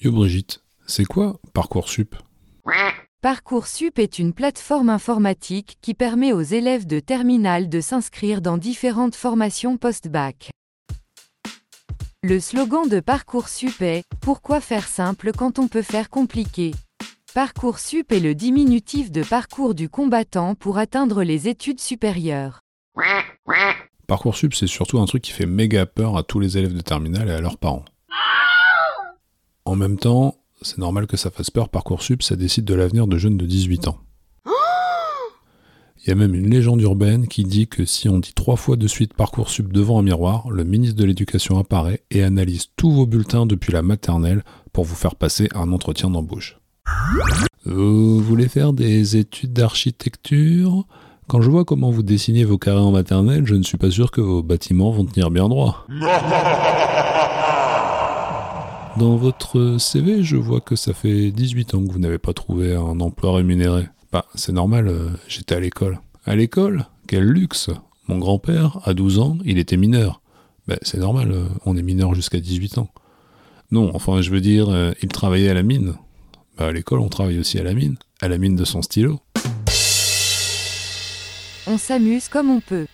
Yo Brigitte, c'est quoi Parcoursup? Parcoursup est une plateforme informatique qui permet aux élèves de terminale de s'inscrire dans différentes formations post-bac. Le slogan de Parcoursup est Pourquoi faire simple quand on peut faire compliqué? Parcoursup est le diminutif de parcours du combattant pour atteindre les études supérieures. Parcoursup, c'est surtout un truc qui fait méga peur à tous les élèves de terminale et à leurs parents. En même temps, c'est normal que ça fasse peur, Parcoursup, ça décide de l'avenir de jeunes de 18 ans. Il y a même une légende urbaine qui dit que si on dit trois fois de suite Parcoursup devant un miroir, le ministre de l'Éducation apparaît et analyse tous vos bulletins depuis la maternelle pour vous faire passer un entretien d'embauche. Vous voulez faire des études d'architecture? Quand je vois comment vous dessinez vos carrés en maternelle, je ne suis pas sûr que vos bâtiments vont tenir bien droit. Dans votre CV, je vois que ça fait 18 ans que vous n'avez pas trouvé un emploi rémunéré. Bah, c'est normal, euh, j'étais à l'école. À l'école Quel luxe Mon grand-père, à 12 ans, il était mineur. Bah, c'est normal, euh, on est mineur jusqu'à 18 ans. Non, enfin, je veux dire, euh, il travaillait à la mine. Bah, à l'école, on travaille aussi à la mine. À la mine de son stylo. On s'amuse comme on peut.